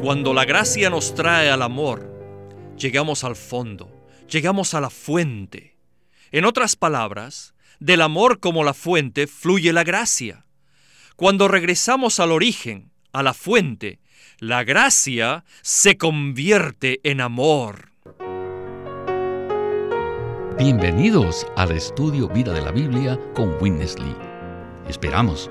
Cuando la gracia nos trae al amor, llegamos al fondo, llegamos a la fuente. En otras palabras, del amor como la fuente fluye la gracia. Cuando regresamos al origen, a la fuente, la gracia se convierte en amor. Bienvenidos al estudio Vida de la Biblia con Witness Lee. Esperamos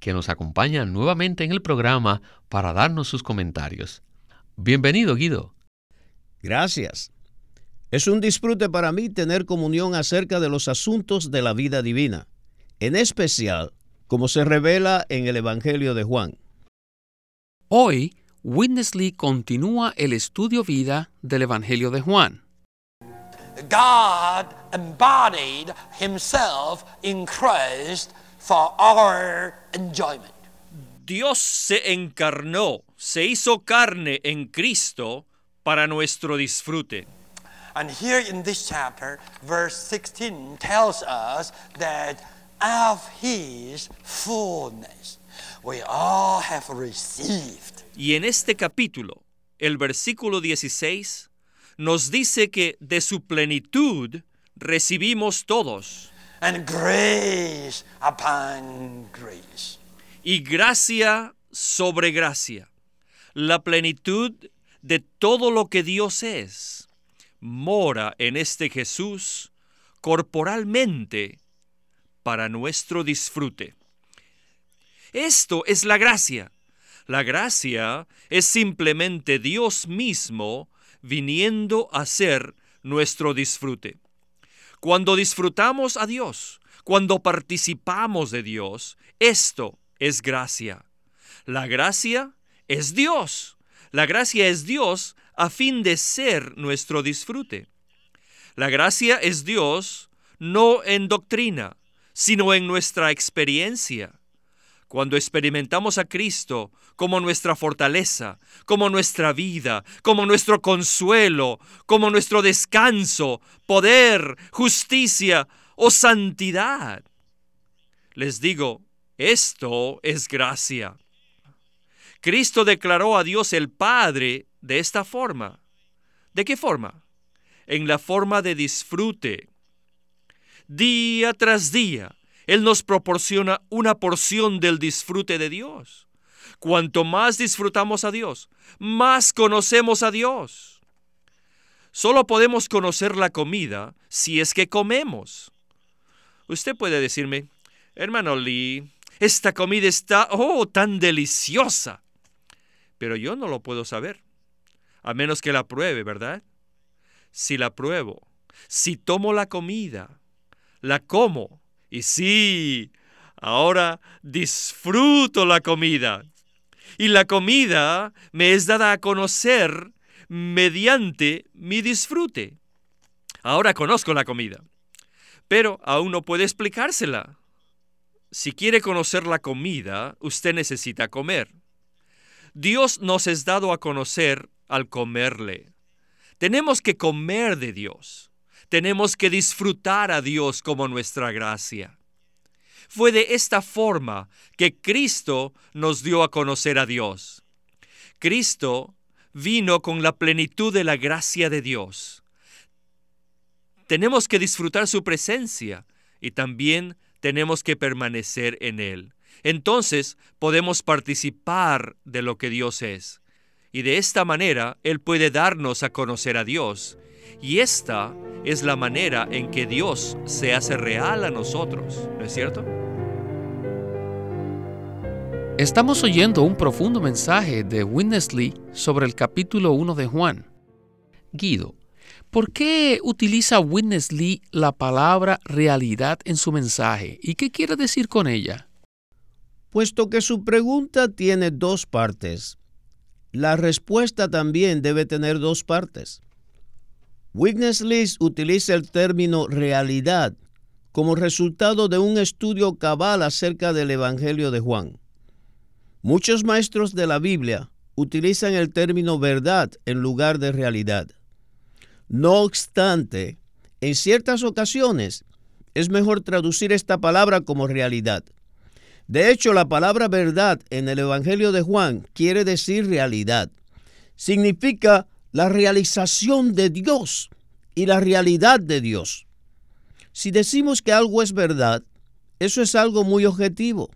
que nos acompaña nuevamente en el programa para darnos sus comentarios. Bienvenido, Guido. Gracias. Es un disfrute para mí tener comunión acerca de los asuntos de la vida divina, en especial como se revela en el Evangelio de Juan. Hoy, Witness Lee continúa el estudio vida del Evangelio de Juan. God embodied himself in Christ for our enjoyment. Dios se encarnó, se hizo carne en Cristo para nuestro disfrute. And here in this chapter, verse 16 tells us that of his fullness we all have received. Y en este capítulo, el versículo 16 nos dice que de su plenitud recibimos todos. Grace upon grace. Y gracia sobre gracia. La plenitud de todo lo que Dios es mora en este Jesús corporalmente para nuestro disfrute. Esto es la gracia. La gracia es simplemente Dios mismo viniendo a ser nuestro disfrute. Cuando disfrutamos a Dios, cuando participamos de Dios, esto es gracia. La gracia es Dios. La gracia es Dios a fin de ser nuestro disfrute. La gracia es Dios no en doctrina, sino en nuestra experiencia. Cuando experimentamos a Cristo como nuestra fortaleza, como nuestra vida, como nuestro consuelo, como nuestro descanso, poder, justicia o santidad. Les digo, esto es gracia. Cristo declaró a Dios el Padre de esta forma. ¿De qué forma? En la forma de disfrute. Día tras día, Él nos proporciona una porción del disfrute de Dios. Cuanto más disfrutamos a Dios, más conocemos a Dios. Solo podemos conocer la comida si es que comemos. Usted puede decirme, hermano Lee, esta comida está, oh, tan deliciosa. Pero yo no lo puedo saber, a menos que la pruebe, ¿verdad? Si la pruebo, si tomo la comida, la como, y sí, ahora disfruto la comida. Y la comida me es dada a conocer mediante mi disfrute. Ahora conozco la comida, pero aún no puede explicársela. Si quiere conocer la comida, usted necesita comer. Dios nos es dado a conocer al comerle. Tenemos que comer de Dios. Tenemos que disfrutar a Dios como nuestra gracia. Fue de esta forma que Cristo nos dio a conocer a Dios. Cristo vino con la plenitud de la gracia de Dios. Tenemos que disfrutar su presencia y también tenemos que permanecer en Él. Entonces podemos participar de lo que Dios es. Y de esta manera Él puede darnos a conocer a Dios. Y esta es la manera en que Dios se hace real a nosotros, ¿no es cierto? Estamos oyendo un profundo mensaje de Witness Lee sobre el capítulo 1 de Juan. Guido, ¿por qué utiliza Witness Lee la palabra realidad en su mensaje y qué quiere decir con ella? Puesto que su pregunta tiene dos partes, la respuesta también debe tener dos partes. Witness List utiliza el término realidad como resultado de un estudio cabal acerca del Evangelio de Juan. Muchos maestros de la Biblia utilizan el término verdad en lugar de realidad. No obstante, en ciertas ocasiones es mejor traducir esta palabra como realidad. De hecho, la palabra verdad en el Evangelio de Juan quiere decir realidad. Significa la realización de Dios y la realidad de Dios. Si decimos que algo es verdad, eso es algo muy objetivo.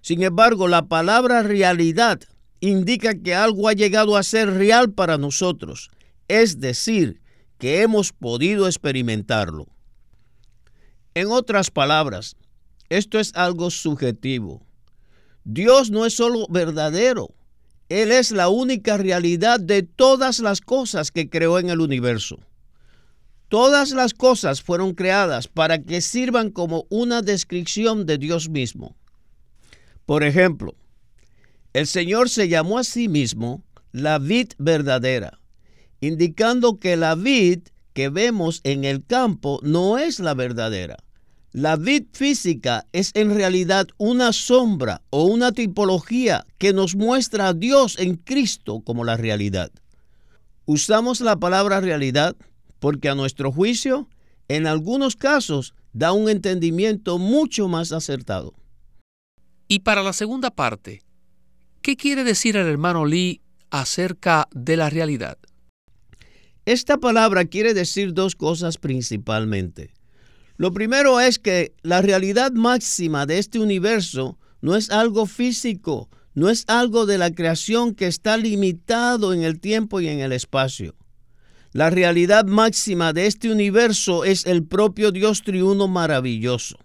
Sin embargo, la palabra realidad indica que algo ha llegado a ser real para nosotros, es decir, que hemos podido experimentarlo. En otras palabras, esto es algo subjetivo. Dios no es solo verdadero, Él es la única realidad de todas las cosas que creó en el universo. Todas las cosas fueron creadas para que sirvan como una descripción de Dios mismo. Por ejemplo, el Señor se llamó a sí mismo la vid verdadera, indicando que la vid que vemos en el campo no es la verdadera. La vid física es en realidad una sombra o una tipología que nos muestra a Dios en Cristo como la realidad. Usamos la palabra realidad porque a nuestro juicio, en algunos casos, da un entendimiento mucho más acertado. Y para la segunda parte, ¿qué quiere decir el hermano Lee acerca de la realidad? Esta palabra quiere decir dos cosas principalmente. Lo primero es que la realidad máxima de este universo no es algo físico, no es algo de la creación que está limitado en el tiempo y en el espacio. La realidad máxima de este universo es el propio Dios triuno maravilloso.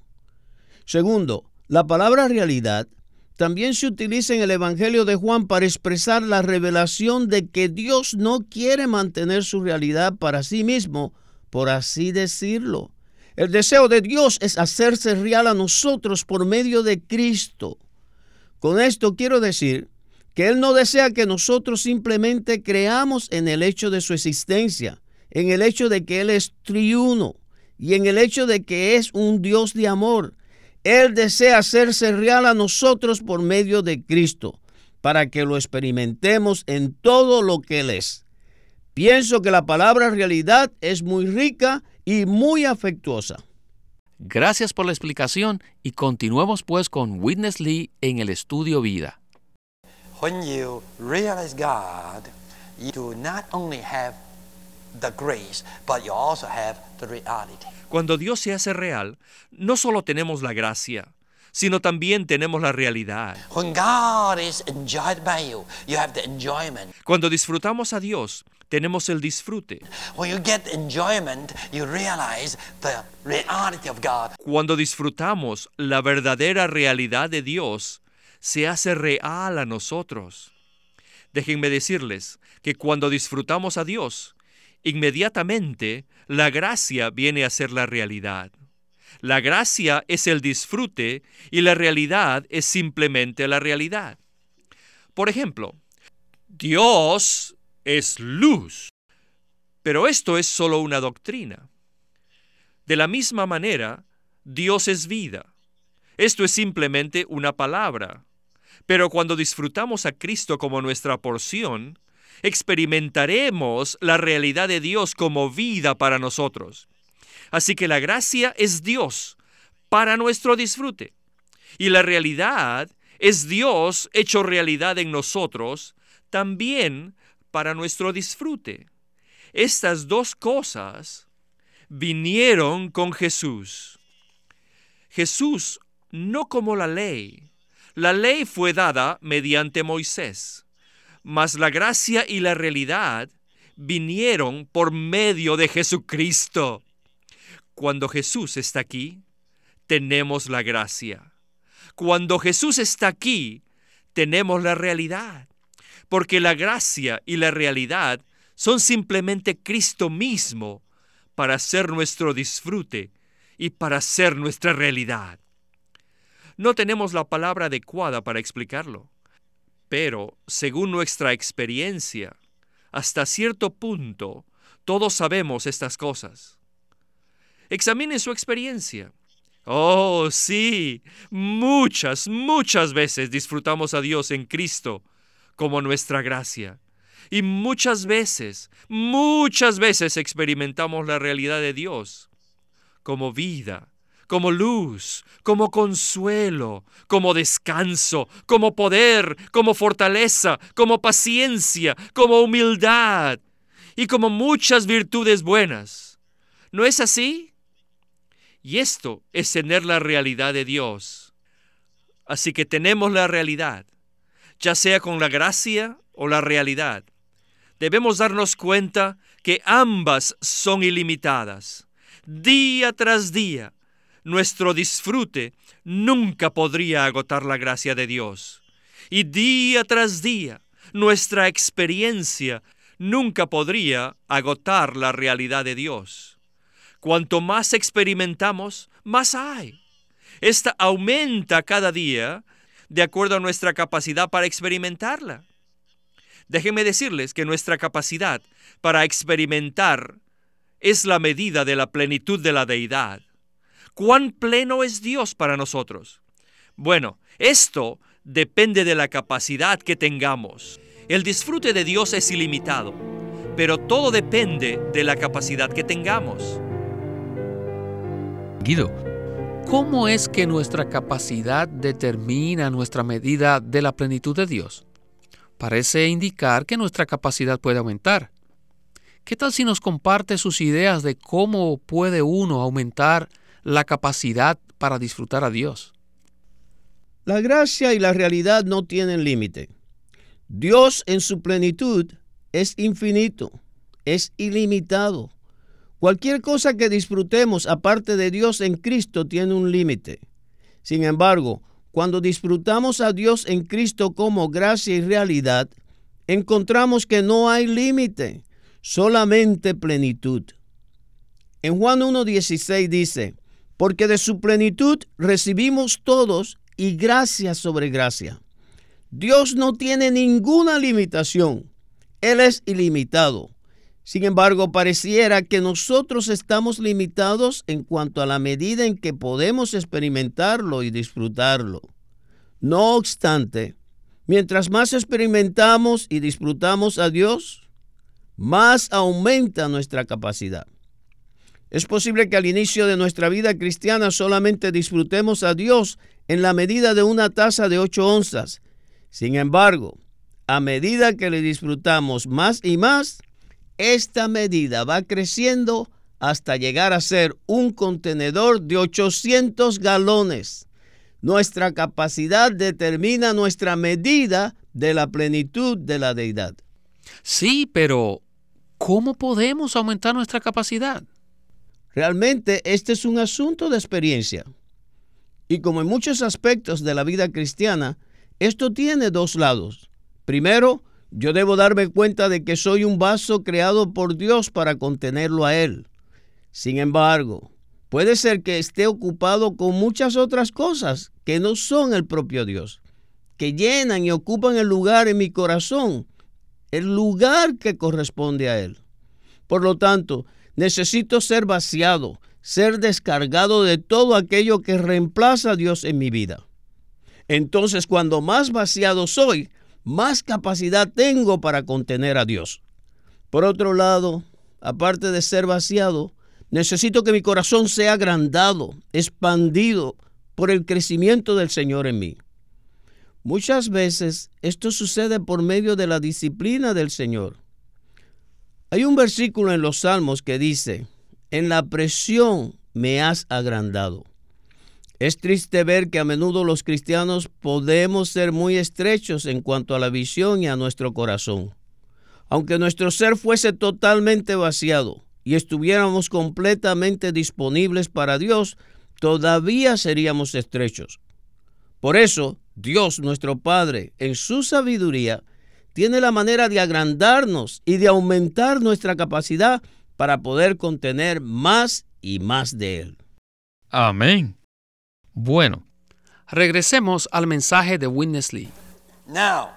Segundo, la palabra realidad también se utiliza en el Evangelio de Juan para expresar la revelación de que Dios no quiere mantener su realidad para sí mismo, por así decirlo. El deseo de Dios es hacerse real a nosotros por medio de Cristo. Con esto quiero decir que Él no desea que nosotros simplemente creamos en el hecho de su existencia, en el hecho de que Él es triuno y en el hecho de que es un Dios de amor. Él desea hacerse real a nosotros por medio de Cristo, para que lo experimentemos en todo lo que Él es. Pienso que la palabra realidad es muy rica y muy afectuosa. Gracias por la explicación y continuemos pues con Witness Lee en el estudio vida. when you realize God, you do not only have the grace, but you also have the reality. Cuando Dios se hace real, no solo tenemos la gracia, sino también tenemos la realidad. When God is enjoyed by you, you have the enjoyment. Cuando disfrutamos a Dios, tenemos el disfrute. When you get enjoyment, you realize the reality of God. Cuando disfrutamos la verdadera realidad de Dios, se hace real a nosotros. Déjenme decirles que cuando disfrutamos a Dios, inmediatamente la gracia viene a ser la realidad. La gracia es el disfrute y la realidad es simplemente la realidad. Por ejemplo, Dios es luz, pero esto es solo una doctrina. De la misma manera, Dios es vida. Esto es simplemente una palabra. Pero cuando disfrutamos a Cristo como nuestra porción, experimentaremos la realidad de Dios como vida para nosotros. Así que la gracia es Dios para nuestro disfrute. Y la realidad es Dios hecho realidad en nosotros también para nuestro disfrute. Estas dos cosas vinieron con Jesús. Jesús no como la ley, la ley fue dada mediante Moisés, mas la gracia y la realidad vinieron por medio de Jesucristo. Cuando Jesús está aquí, tenemos la gracia. Cuando Jesús está aquí, tenemos la realidad. Porque la gracia y la realidad son simplemente Cristo mismo para ser nuestro disfrute y para ser nuestra realidad. No tenemos la palabra adecuada para explicarlo, pero según nuestra experiencia, hasta cierto punto, Todos sabemos estas cosas. Examine su experiencia. Oh, sí, muchas, muchas veces disfrutamos a Dios en Cristo como nuestra gracia. Y muchas veces, muchas veces experimentamos la realidad de Dios como vida, como luz, como consuelo, como descanso, como poder, como fortaleza, como paciencia, como humildad y como muchas virtudes buenas. ¿No es así? Y esto es tener la realidad de Dios. Así que tenemos la realidad, ya sea con la gracia o la realidad. Debemos darnos cuenta que ambas son ilimitadas. Día tras día, nuestro disfrute nunca podría agotar la gracia de Dios. Y día tras día, nuestra experiencia nunca podría agotar la realidad de Dios. Cuanto más experimentamos, más hay. Esta aumenta cada día de acuerdo a nuestra capacidad para experimentarla. Déjenme decirles que nuestra capacidad para experimentar es la medida de la plenitud de la deidad. ¿Cuán pleno es Dios para nosotros? Bueno, esto depende de la capacidad que tengamos. El disfrute de Dios es ilimitado, pero todo depende de la capacidad que tengamos. Guido, ¿cómo es que nuestra capacidad determina nuestra medida de la plenitud de Dios? Parece indicar que nuestra capacidad puede aumentar. ¿Qué tal si nos comparte sus ideas de cómo puede uno aumentar la capacidad para disfrutar a Dios? La gracia y la realidad no tienen límite. Dios en su plenitud es infinito, es ilimitado. Cualquier cosa que disfrutemos aparte de Dios en Cristo tiene un límite. Sin embargo, cuando disfrutamos a Dios en Cristo como gracia y realidad, encontramos que no hay límite, solamente plenitud. En Juan 1.16 dice, porque de su plenitud recibimos todos y gracia sobre gracia. Dios no tiene ninguna limitación, Él es ilimitado. Sin embargo, pareciera que nosotros estamos limitados en cuanto a la medida en que podemos experimentarlo y disfrutarlo. No obstante, mientras más experimentamos y disfrutamos a Dios, más aumenta nuestra capacidad. Es posible que al inicio de nuestra vida cristiana solamente disfrutemos a Dios en la medida de una taza de ocho onzas. Sin embargo, a medida que le disfrutamos más y más, esta medida va creciendo hasta llegar a ser un contenedor de 800 galones. Nuestra capacidad determina nuestra medida de la plenitud de la deidad. Sí, pero ¿cómo podemos aumentar nuestra capacidad? Realmente este es un asunto de experiencia. Y como en muchos aspectos de la vida cristiana, esto tiene dos lados. Primero, yo debo darme cuenta de que soy un vaso creado por Dios para contenerlo a Él. Sin embargo, puede ser que esté ocupado con muchas otras cosas que no son el propio Dios, que llenan y ocupan el lugar en mi corazón, el lugar que corresponde a Él. Por lo tanto, necesito ser vaciado, ser descargado de todo aquello que reemplaza a Dios en mi vida. Entonces, cuando más vaciado soy, más capacidad tengo para contener a Dios. Por otro lado, aparte de ser vaciado, necesito que mi corazón sea agrandado, expandido por el crecimiento del Señor en mí. Muchas veces esto sucede por medio de la disciplina del Señor. Hay un versículo en los Salmos que dice, en la presión me has agrandado. Es triste ver que a menudo los cristianos podemos ser muy estrechos en cuanto a la visión y a nuestro corazón. Aunque nuestro ser fuese totalmente vaciado y estuviéramos completamente disponibles para Dios, todavía seríamos estrechos. Por eso, Dios nuestro Padre, en su sabiduría, tiene la manera de agrandarnos y de aumentar nuestra capacidad para poder contener más y más de Él. Amén. Bueno, regresemos al mensaje de Witness Lee. Now,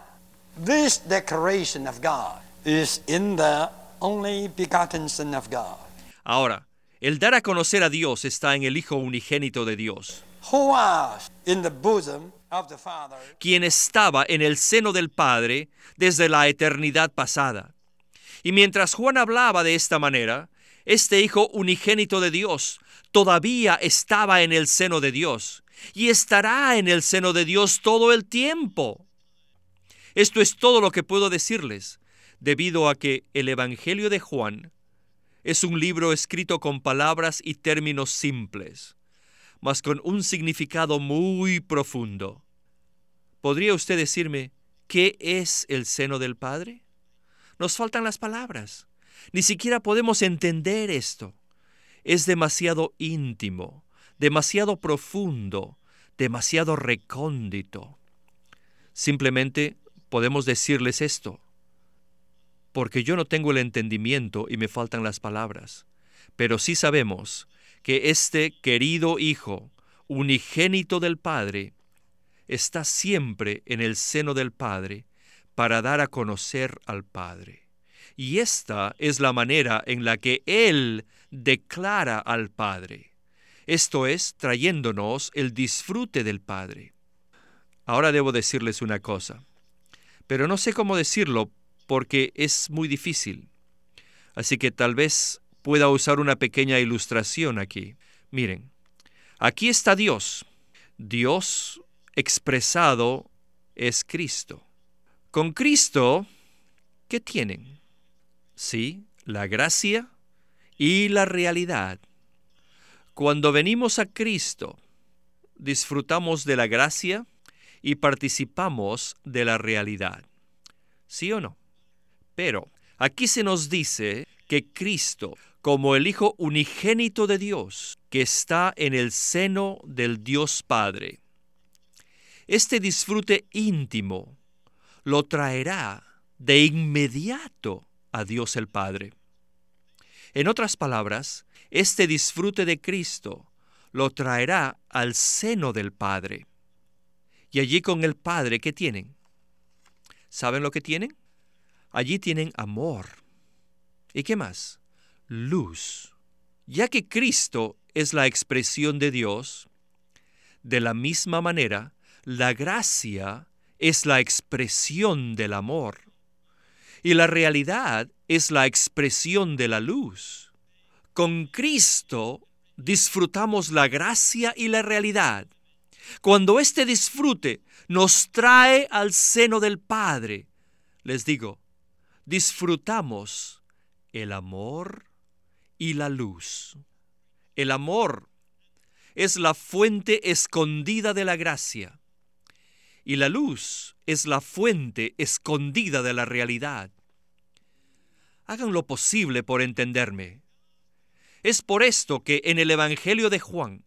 this declaration of God is in the only begotten Son of God, Ahora, el dar a conocer a Dios está en el Hijo unigénito de Dios, who was in the bosom of the Father quien estaba en el seno del Padre desde la eternidad pasada. Y mientras Juan hablaba de esta manera, este Hijo unigénito de Dios todavía estaba en el seno de Dios y estará en el seno de Dios todo el tiempo. Esto es todo lo que puedo decirles, debido a que el Evangelio de Juan es un libro escrito con palabras y términos simples, mas con un significado muy profundo. ¿Podría usted decirme qué es el seno del Padre? Nos faltan las palabras. Ni siquiera podemos entender esto. Es demasiado íntimo, demasiado profundo, demasiado recóndito. Simplemente podemos decirles esto, porque yo no tengo el entendimiento y me faltan las palabras, pero sí sabemos que este querido Hijo, unigénito del Padre, está siempre en el seno del Padre para dar a conocer al Padre. Y esta es la manera en la que Él declara al Padre. Esto es, trayéndonos el disfrute del Padre. Ahora debo decirles una cosa, pero no sé cómo decirlo porque es muy difícil. Así que tal vez pueda usar una pequeña ilustración aquí. Miren, aquí está Dios. Dios expresado es Cristo. Con Cristo, ¿qué tienen? Sí, la gracia y la realidad. Cuando venimos a Cristo, disfrutamos de la gracia y participamos de la realidad. ¿Sí o no? Pero aquí se nos dice que Cristo, como el Hijo unigénito de Dios, que está en el seno del Dios Padre, este disfrute íntimo lo traerá de inmediato a Dios el Padre. En otras palabras, este disfrute de Cristo lo traerá al seno del Padre. Y allí con el Padre, ¿qué tienen? ¿Saben lo que tienen? Allí tienen amor. ¿Y qué más? Luz. Ya que Cristo es la expresión de Dios, de la misma manera, la gracia es la expresión del amor y la realidad es la expresión de la luz. Con Cristo disfrutamos la gracia y la realidad. Cuando este disfrute nos trae al seno del Padre, les digo, disfrutamos el amor y la luz. El amor es la fuente escondida de la gracia y la luz es la fuente escondida de la realidad. Hagan lo posible por entenderme. Es por esto que en el Evangelio de Juan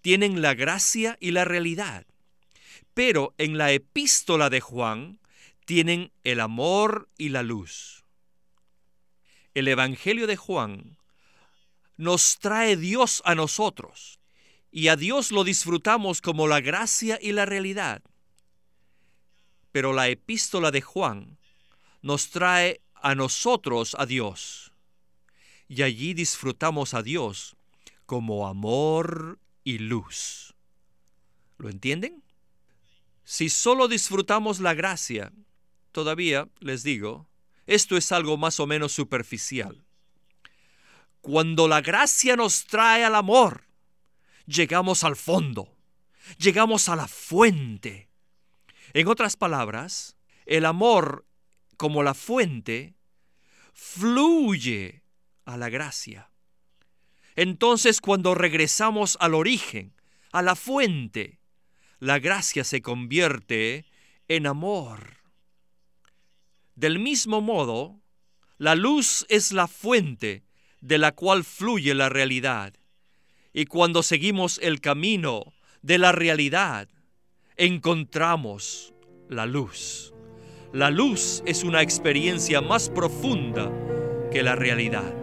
tienen la gracia y la realidad, pero en la epístola de Juan tienen el amor y la luz. El Evangelio de Juan nos trae Dios a nosotros y a Dios lo disfrutamos como la gracia y la realidad. Pero la epístola de Juan nos trae a nosotros a Dios. Y allí disfrutamos a Dios como amor y luz. ¿Lo entienden? Si solo disfrutamos la gracia, todavía les digo, esto es algo más o menos superficial. Cuando la gracia nos trae al amor, llegamos al fondo, llegamos a la fuente, en otras palabras, el amor como la fuente fluye a la gracia. Entonces cuando regresamos al origen, a la fuente, la gracia se convierte en amor. Del mismo modo, la luz es la fuente de la cual fluye la realidad. Y cuando seguimos el camino de la realidad, encontramos la luz. La luz es una experiencia más profunda que la realidad.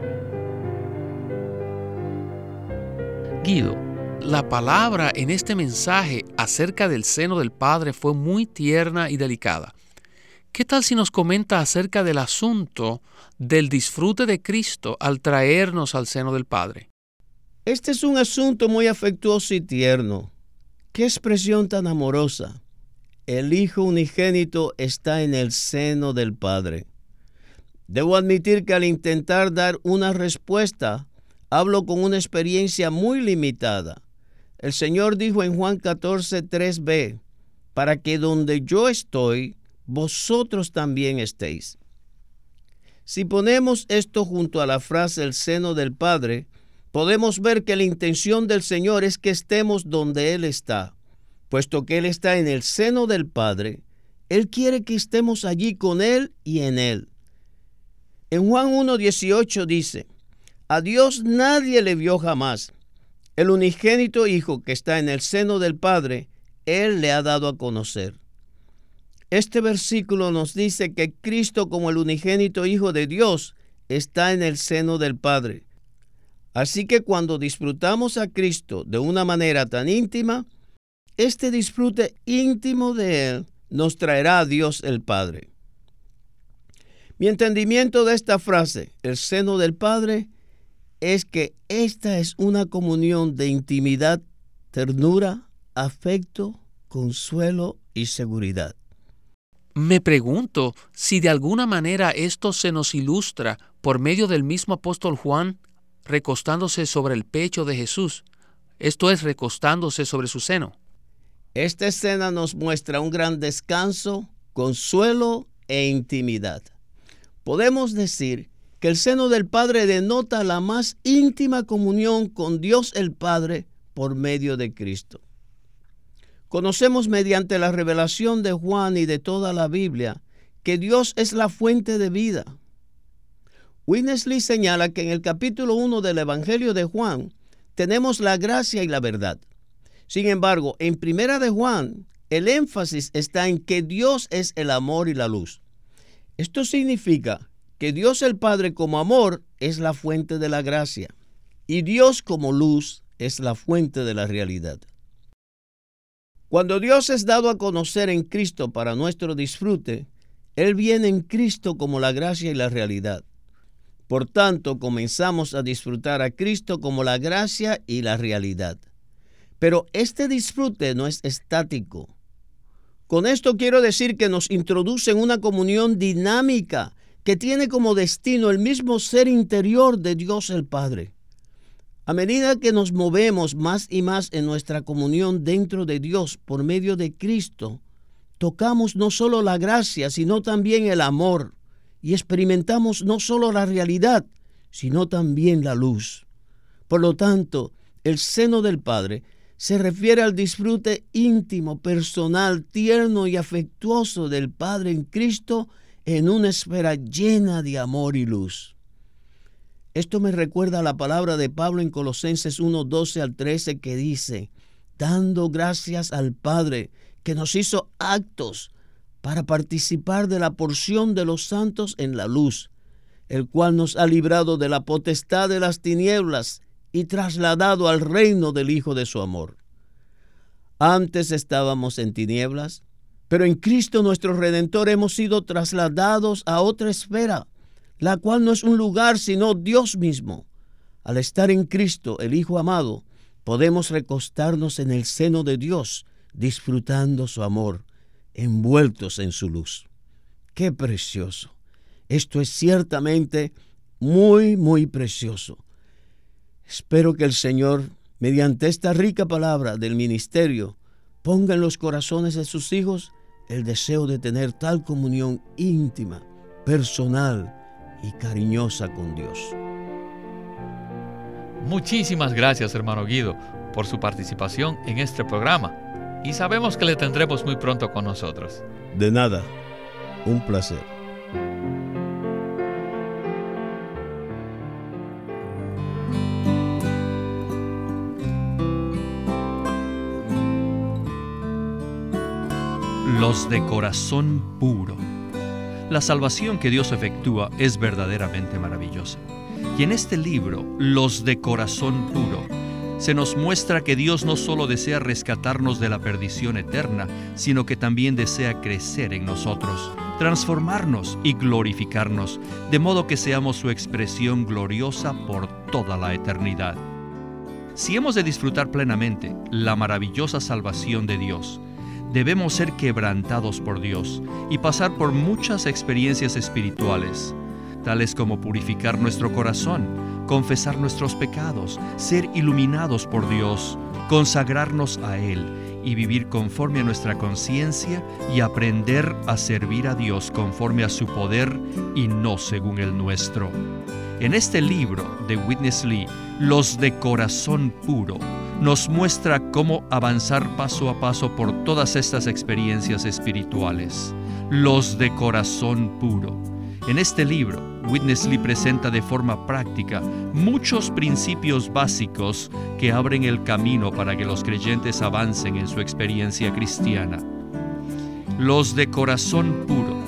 Guido, la palabra en este mensaje acerca del seno del Padre fue muy tierna y delicada. ¿Qué tal si nos comenta acerca del asunto del disfrute de Cristo al traernos al seno del Padre? Este es un asunto muy afectuoso y tierno. Qué expresión tan amorosa. El Hijo unigénito está en el seno del Padre. Debo admitir que al intentar dar una respuesta, hablo con una experiencia muy limitada. El Señor dijo en Juan 14, 3b, para que donde yo estoy, vosotros también estéis. Si ponemos esto junto a la frase el seno del Padre, podemos ver que la intención del Señor es que estemos donde Él está. Puesto que Él está en el seno del Padre, Él quiere que estemos allí con Él y en Él. En Juan 1.18 dice, a Dios nadie le vio jamás. El unigénito Hijo que está en el seno del Padre, Él le ha dado a conocer. Este versículo nos dice que Cristo como el unigénito Hijo de Dios está en el seno del Padre. Así que cuando disfrutamos a Cristo de una manera tan íntima, este disfrute íntimo de Él nos traerá a Dios el Padre. Mi entendimiento de esta frase, el seno del Padre, es que esta es una comunión de intimidad, ternura, afecto, consuelo y seguridad. Me pregunto si de alguna manera esto se nos ilustra por medio del mismo apóstol Juan recostándose sobre el pecho de Jesús, esto es recostándose sobre su seno. Esta escena nos muestra un gran descanso, consuelo e intimidad. Podemos decir que el seno del Padre denota la más íntima comunión con Dios el Padre por medio de Cristo. Conocemos mediante la revelación de Juan y de toda la Biblia que Dios es la fuente de vida. Winnesley señala que en el capítulo 1 del Evangelio de Juan tenemos la gracia y la verdad. Sin embargo, en Primera de Juan, el énfasis está en que Dios es el amor y la luz. Esto significa que Dios el Padre como amor es la fuente de la gracia y Dios como luz es la fuente de la realidad. Cuando Dios es dado a conocer en Cristo para nuestro disfrute, Él viene en Cristo como la gracia y la realidad. Por tanto, comenzamos a disfrutar a Cristo como la gracia y la realidad. Pero este disfrute no es estático. Con esto quiero decir que nos introduce en una comunión dinámica que tiene como destino el mismo ser interior de Dios el Padre. A medida que nos movemos más y más en nuestra comunión dentro de Dios por medio de Cristo, tocamos no solo la gracia, sino también el amor, y experimentamos no solo la realidad, sino también la luz. Por lo tanto, el seno del Padre se refiere al disfrute íntimo, personal, tierno y afectuoso del Padre en Cristo en una esfera llena de amor y luz. Esto me recuerda a la palabra de Pablo en Colosenses 1, 12 al 13 que dice, dando gracias al Padre que nos hizo actos para participar de la porción de los santos en la luz, el cual nos ha librado de la potestad de las tinieblas y trasladado al reino del Hijo de su amor. Antes estábamos en tinieblas, pero en Cristo nuestro Redentor hemos sido trasladados a otra esfera la cual no es un lugar sino Dios mismo. Al estar en Cristo, el Hijo amado, podemos recostarnos en el seno de Dios, disfrutando su amor, envueltos en su luz. ¡Qué precioso! Esto es ciertamente muy, muy precioso. Espero que el Señor, mediante esta rica palabra del ministerio, ponga en los corazones de sus hijos el deseo de tener tal comunión íntima, personal, y cariñosa con Dios. Muchísimas gracias, hermano Guido, por su participación en este programa y sabemos que le tendremos muy pronto con nosotros. De nada, un placer. Los de corazón puro la salvación que Dios efectúa es verdaderamente maravillosa. Y en este libro, Los de Corazón Puro, se nos muestra que Dios no solo desea rescatarnos de la perdición eterna, sino que también desea crecer en nosotros, transformarnos y glorificarnos, de modo que seamos su expresión gloriosa por toda la eternidad. Si hemos de disfrutar plenamente la maravillosa salvación de Dios, debemos ser quebrantados por Dios y pasar por muchas experiencias espirituales, tales como purificar nuestro corazón, confesar nuestros pecados, ser iluminados por Dios, consagrarnos a Él y vivir conforme a nuestra conciencia y aprender a servir a Dios conforme a su poder y no según el nuestro. En este libro de Witness Lee, Los de Corazón Puro, nos muestra cómo avanzar paso a paso por todas estas experiencias espirituales. Los de Corazón Puro. En este libro, Witness Lee presenta de forma práctica muchos principios básicos que abren el camino para que los creyentes avancen en su experiencia cristiana. Los de corazón puro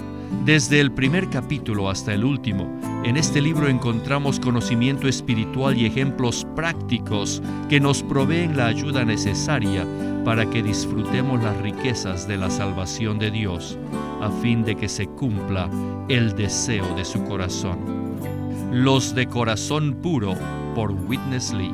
desde el primer capítulo hasta el último, en este libro encontramos conocimiento espiritual y ejemplos prácticos que nos proveen la ayuda necesaria para que disfrutemos las riquezas de la salvación de Dios, a fin de que se cumpla el deseo de su corazón. Los de corazón puro por Witness Lee.